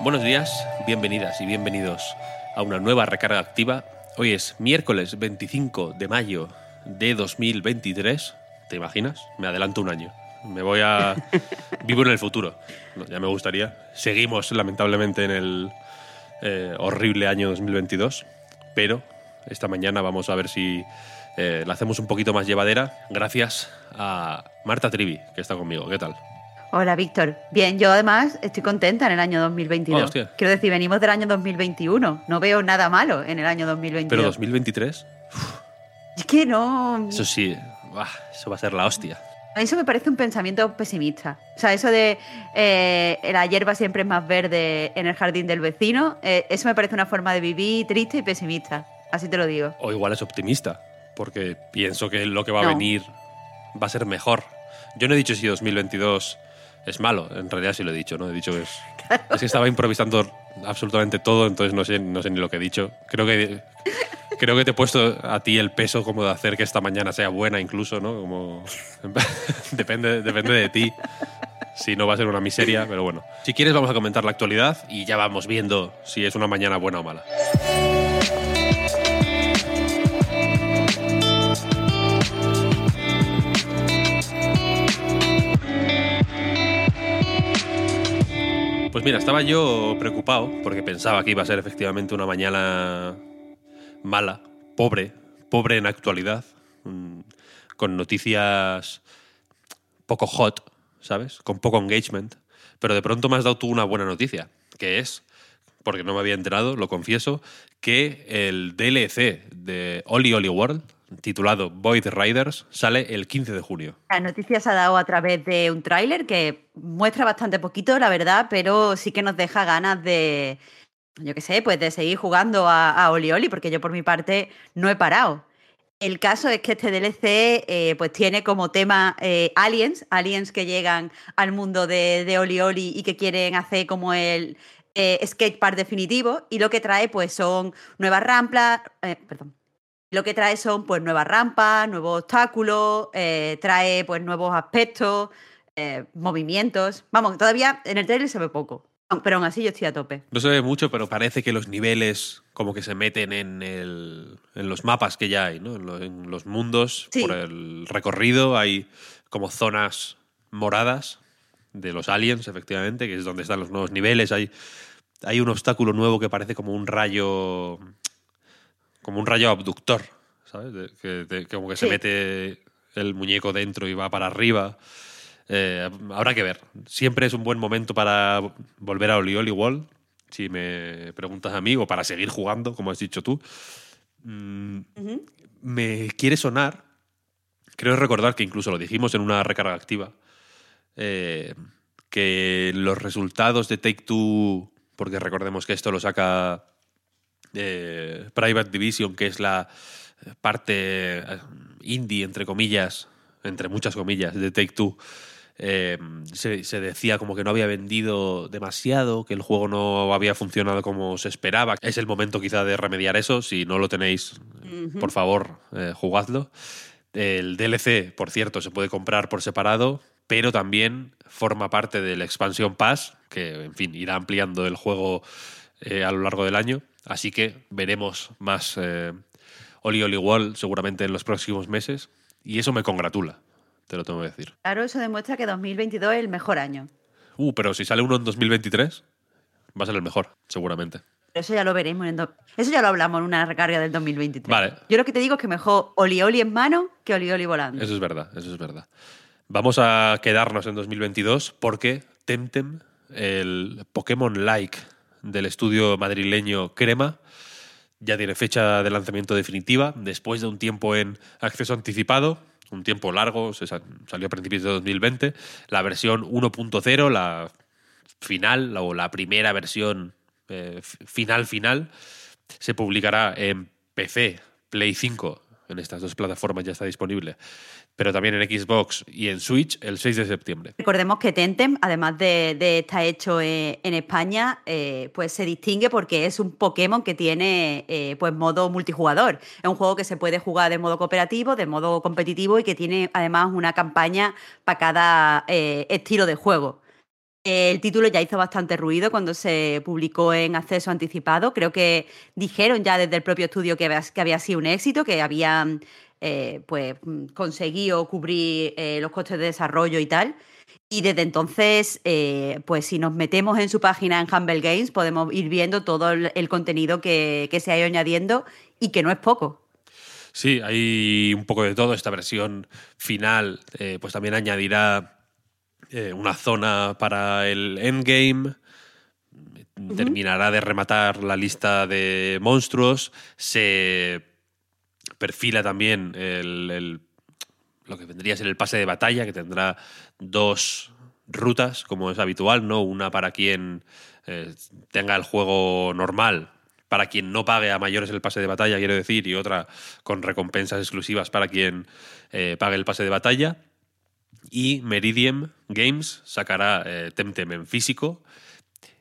Buenos días, bienvenidas y bienvenidos a una nueva recarga activa. Hoy es miércoles 25 de mayo de 2023. ¿Te imaginas? Me adelanto un año. Me voy a... Vivo en el futuro. No, ya me gustaría. Seguimos, lamentablemente, en el eh, horrible año 2022. Pero esta mañana vamos a ver si eh, la hacemos un poquito más llevadera. Gracias a Marta Trivi, que está conmigo. ¿Qué tal? Hola, Víctor. Bien, yo además estoy contenta en el año 2022. Oh, hostia. Quiero decir, venimos del año 2021. No veo nada malo en el año 2022. Pero 2023, Es que no... eso sí, eso va a ser la hostia. A mí Eso me parece un pensamiento pesimista. O sea, eso de eh, la hierba siempre es más verde en el jardín del vecino, eh, eso me parece una forma de vivir triste y pesimista. Así te lo digo. O igual es optimista, porque pienso que lo que va a No. venir va a ser mejor. Yo no he dicho si 2022 es malo, en realidad sí lo he dicho, ¿no? He dicho que es... Es que estaba improvisando absolutamente todo, entonces no sé, no sé ni lo que he dicho. Creo que, creo que te he puesto a ti el peso como de hacer que esta mañana sea buena incluso, ¿no? Como... depende, depende de ti. Si no va a ser una miseria, pero bueno. Si quieres vamos a comentar la actualidad y ya vamos viendo si es una mañana buena o mala. Mira, estaba yo preocupado porque pensaba que iba a ser efectivamente una mañana mala, pobre, pobre en actualidad, mm, con noticias poco hot, ¿sabes? Con poco engagement. Pero de pronto me has dado tú una buena noticia, que es, porque no me había enterado, lo confieso, que el DLC de Oli Oli World, titulado Void Riders, sale el 15 de junio. La noticia se ha dado a través de un tráiler que muestra bastante poquito, la verdad, pero sí que nos deja ganas de, yo qué sé, pues de seguir jugando a, Oli Oli, porque yo por mi parte no he parado. El caso es que este DLC eh, pues tiene como tema eh, aliens, aliens que llegan al mundo de, Oli Oli y que quieren hacer como el eh, skatepark definitivo y lo que trae pues son nuevas rampas, eh, perdón, lo que trae son pues nuevas rampas, nuevos obstáculos, eh, trae pues nuevos aspectos, eh, movimientos. Vamos, todavía en el trailer se ve poco, pero aún así yo estoy a tope. No se ve mucho, pero parece que los niveles como que se meten en, el, en los mapas que ya hay, ¿no? En, lo- en los mundos, Sí. por el recorrido, hay como zonas moradas de los aliens, efectivamente, que es donde están los nuevos niveles. Hay, hay un obstáculo nuevo que parece como un rayo. Como un rayo abductor, ¿sabes? De- que, de- que como que se mete el muñeco dentro y va para arriba. Eh, habrá que ver. Siempre es un buen momento para volver a Oli Oli Wall, si me preguntas a mí, o para seguir jugando, como has dicho tú. Mm, me quiere sonar, creo recordar que incluso lo dijimos en una recarga activa, eh, que los resultados de Take Two, porque recordemos que esto lo saca eh, Private Division, que es la parte eh, indie, entre comillas, entre muchas comillas, de Take Two, eh, se, se decía como que no había vendido demasiado, que el juego no había funcionado como se esperaba. Es el momento quizá de remediar eso. Si no lo tenéis, por favor, eh, jugadlo. El DLC, por cierto, se puede comprar por separado, pero también forma parte del Expansion Pass, que, en fin, irá ampliando el juego eh, a lo largo del año. Así que veremos más eh, Oli Oli Wall seguramente en los próximos meses. Y eso me congratula, te lo tengo que decir. Claro, eso demuestra que 2022 es el mejor año. Uh, pero si sale uno en 2023, va a ser el mejor, seguramente. Pero eso ya lo veremos. En do- Eso ya lo hablamos en una recarga del 2023. Vale. Yo lo que te digo es que mejor Oli Oli en mano que Oli Oli volando. Eso es verdad, eso es verdad. Vamos a quedarnos en 2022 porque Temtem, el Pokémon Like del estudio madrileño Crema, ya tiene fecha de lanzamiento definitiva, después de un tiempo en acceso anticipado, un tiempo largo, se salió a principios de 2020, la versión 1.0, la final o la primera versión eh, final final, se publicará en PC, Play 5, en estas dos plataformas ya está disponible, pero también en Xbox y en Switch el 6 de septiembre. Recordemos que Tentem, además de, estar hecho en, España, eh, pues se distingue porque es un Pokémon que tiene eh, pues modo multijugador. Es un juego que se puede jugar de modo cooperativo, de modo competitivo y que tiene además una campaña para cada eh, estilo de juego. El título ya hizo bastante ruido cuando se publicó en acceso anticipado. Creo que dijeron ya desde el propio estudio que había, sido un éxito, que habían eh, pues, conseguido cubrir eh, los costes de desarrollo y tal. Y desde entonces, eh, pues si nos metemos en su página en Humble Games, podemos ir viendo todo el, contenido que, que se ha ido añadiendo y que no es poco. Sí, hay un poco de todo. Esta versión final, pues también añadirá eh, una zona para el endgame. Terminará de rematar la lista de monstruos. Se perfila también el, lo que vendría a ser el pase de batalla, que tendrá dos rutas, como es habitual, ¿no? Una para quien eh, tenga el juego normal, para quien no pague a mayores el pase de batalla, quiero decir, y otra con recompensas exclusivas para quien eh, pague el pase de batalla. Y Meridian Games sacará eh, Temtem en físico.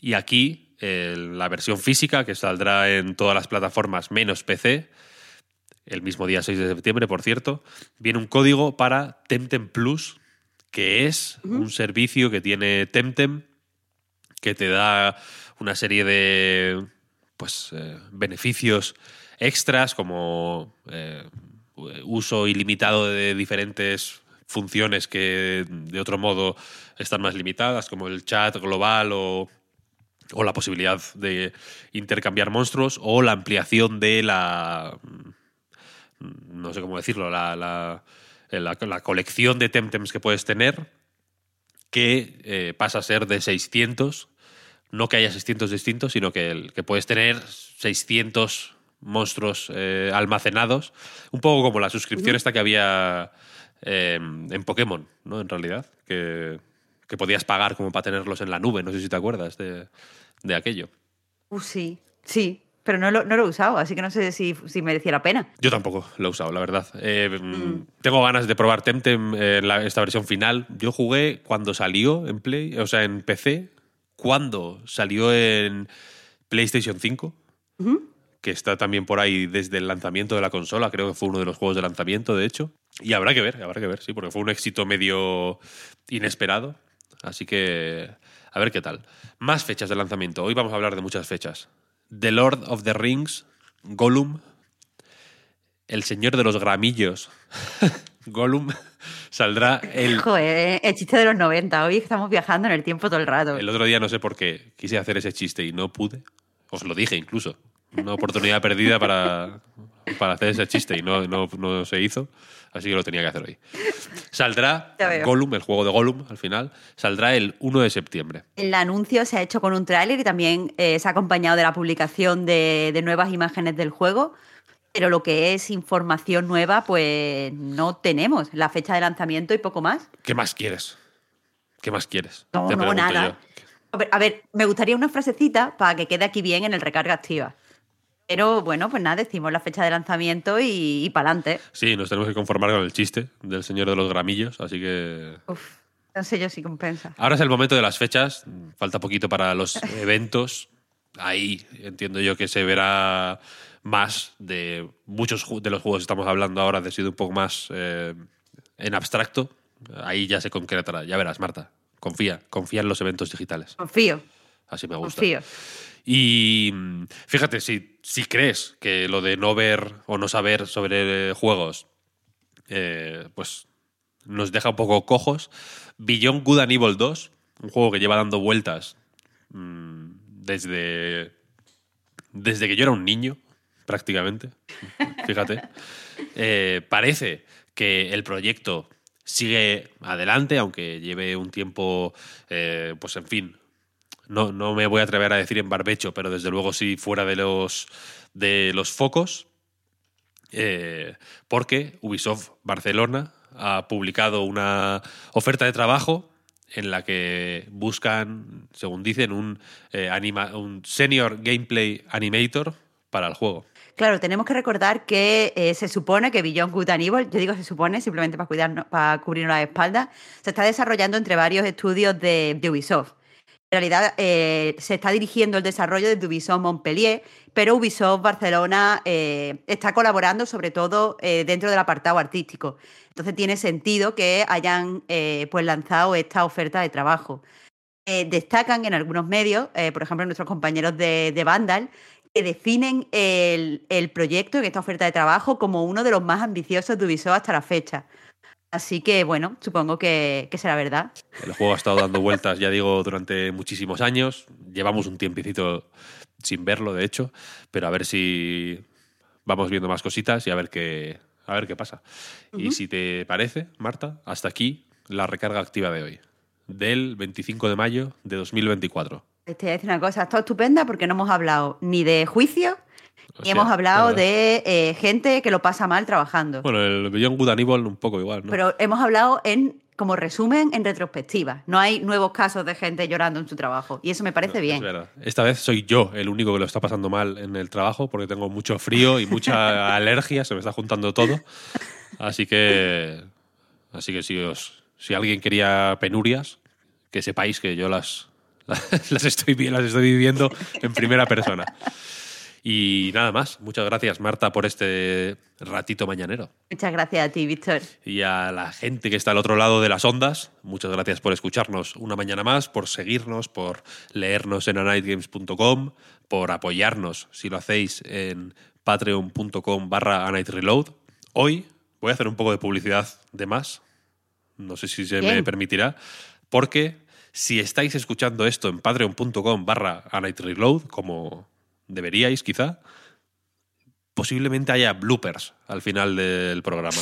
Y aquí la versión física, que saldrá en todas las plataformas menos PC, el mismo día 6 de septiembre, por cierto, viene un código para Temtem Plus, que es un servicio que tiene Temtem, que te da una serie de pues, eh, beneficios extras como eh, uso ilimitado de diferentes funciones que de otro modo están más limitadas, como el chat global o, la posibilidad de intercambiar monstruos o la ampliación de la... no sé cómo decirlo, la, la, colección de Temtems que puedes tener, que eh, pasa a ser de 600, no que haya 600 distintos, sino que, que puedes tener 600 monstruos eh, almacenados, un poco como la suscripción esta que había Em, en Pokémon, ¿no? En realidad, que, podías pagar como para tenerlos en la nube, no sé si te acuerdas de, aquello. Uh, sí, sí, pero no lo, no lo, he usado, así que no sé si, si merecía la pena. Yo tampoco lo he usado, la verdad. Em, mm. Tengo ganas de probar Temtem, eh, esta versión final. Yo jugué cuando salió en Play, o sea, en PC, cuando salió en PlayStation 5 que está también por ahí desde el lanzamiento de la consola, creo que fue uno de los juegos de lanzamiento, de hecho. Y habrá que ver, habrá que ver, sí, porque fue un éxito medio inesperado. Así que a ver qué tal. Más fechas de lanzamiento. Hoy vamos a hablar de muchas fechas. The Lord of the Rings, Gollum, El Señor de los Gramillos, Gollum, saldrá el... Joder, el chiste de los 90. Hoy estamos viajando en el tiempo todo el rato. El otro día no sé por qué quise hacer ese chiste y no pude. Os lo dije incluso una oportunidad perdida para, para hacer ese chiste y no, no, se hizo, así que lo tenía que hacer hoy. Saldrá Gollum, el juego de Gollum al final, saldrá el 1 de septiembre. El anuncio se ha hecho con un tráiler y también eh, se ha acompañado de la publicación de, de nuevas imágenes del juego. Pero lo que es información nueva, pues no tenemos. La fecha de lanzamiento y poco más. ¿Qué más quieres? ¿Qué más quieres? No, no nada. A ver, me gustaría una frasecita para que quede aquí bien en el recarga activa. Pero bueno, pues nada, decimos la fecha de lanzamiento y, y para adelante. Sí, nos tenemos que conformar con el chiste del señor de los gramillos, así que. Uf, no sé yo si compensa. Ahora es el momento de las fechas, falta poquito para los eventos. Ahí entiendo yo que se verá más de muchos de los juegos que estamos hablando ahora, de sido un poco más eh, en abstracto. Ahí ya se concretará. Ya verás, Marta. Confía, confía en los eventos digitales. Confío. Así me gusta. Confío. Y fíjate, si, si crees que lo de no ver o no saber sobre juegos, eh, pues nos deja un poco cojos, Beyond Good and Evil 2, un juego que lleva dando vueltas mm, desde, desde que yo era un niño, prácticamente, fíjate, eh, parece que el proyecto sigue adelante, aunque lleve un tiempo, eh, pues en fin, no, no me voy a atrever a decir en barbecho, pero desde luego sí fuera de los, de los focos, eh, porque Ubisoft Barcelona ha publicado una oferta de trabajo en la que buscan, según dicen, un, eh, senior gameplay animator para el juego. Claro, tenemos que recordar que eh, se supone que Beyond Good and Evil, yo digo se supone simplemente para, cuidarnos, para cubrirnos las espaldas, se está desarrollando entre varios estudios de, de Ubisoft. Realidad eh, se está dirigiendo el desarrollo desde Ubisoft Montpellier, pero Ubisoft Barcelona eh, está colaborando sobre todo eh, dentro del apartado artístico. Entonces tiene sentido que hayan pues lanzado esta oferta de trabajo. Destacan en algunos medios, por ejemplo nuestros compañeros de, de Vandal, que definen el, el proyecto en esta oferta de trabajo como uno de los más ambiciosos de Ubisoft hasta la fecha. Así que, bueno, supongo que, que será verdad. El juego ha estado dando vueltas, ya digo, durante muchísimos años. Llevamos un tiempecito sin verlo, de hecho, pero a ver si vamos viendo más cositas y a ver qué, a ver qué pasa. Y si te parece, Marta, hasta aquí la recarga activa de hoy, del 25 de mayo de 2024. Te voy a decir una cosa, está estupenda porque no hemos hablado ni de juicio, ni Hostia, hemos hablado de eh, gente que lo pasa mal trabajando. Bueno, el Beyond Good and Evil un poco igual, ¿no? Pero hemos hablado en como resumen en retrospectiva. No hay nuevos casos de gente llorando en su trabajo. Y eso me parece Es bien. verdad. Esta vez soy yo el único que lo está pasando mal en el trabajo porque tengo mucho frío y mucha alergia, se me está juntando todo. Así que, así que si, os, si alguien quería penurias, que sepáis que yo las, las, estoy, vi- las estoy viviendo en primera persona. Y nada más. Muchas gracias, Marta, por este ratito mañanero. Muchas gracias a ti, Víctor. Y a la gente que está al otro lado de las ondas, muchas gracias por escucharnos una mañana más, por seguirnos, por leernos en anightgames.com, por apoyarnos si lo hacéis en patreon.com barra anightreload. Hoy voy a hacer un poco de publicidad de más, no sé si se me permitirá, porque si estáis escuchando esto en patreon.com barra anightreload, como deberíais quizá, posiblemente haya bloopers al final del programa.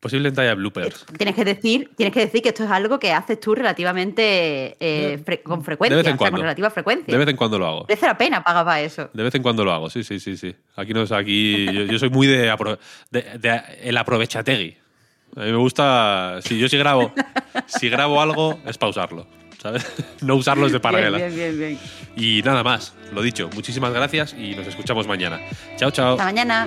Posiblemente haya bloopers. Tienes que decir, tienes que decir que esto es algo que haces tú relativamente eh, fre- con frecuencia, de vez en o sea, cuando. con relativa frecuencia. De vez en cuando lo hago. Merece la pena pagar para eso. De vez en cuando lo hago, sí, sí, sí, sí. Aquí no es aquí. Yo, yo soy muy de, apro- de- de el aprovechategui. A mí me gusta. Si yo si grabo, si grabo algo, es pausarlo. ¿Sabes? No usarlos de paralela. Bien, bien, bien, bien. Y nada más, lo dicho. Muchísimas gracias y nos escuchamos mañana. Chao, chao. Hasta mañana.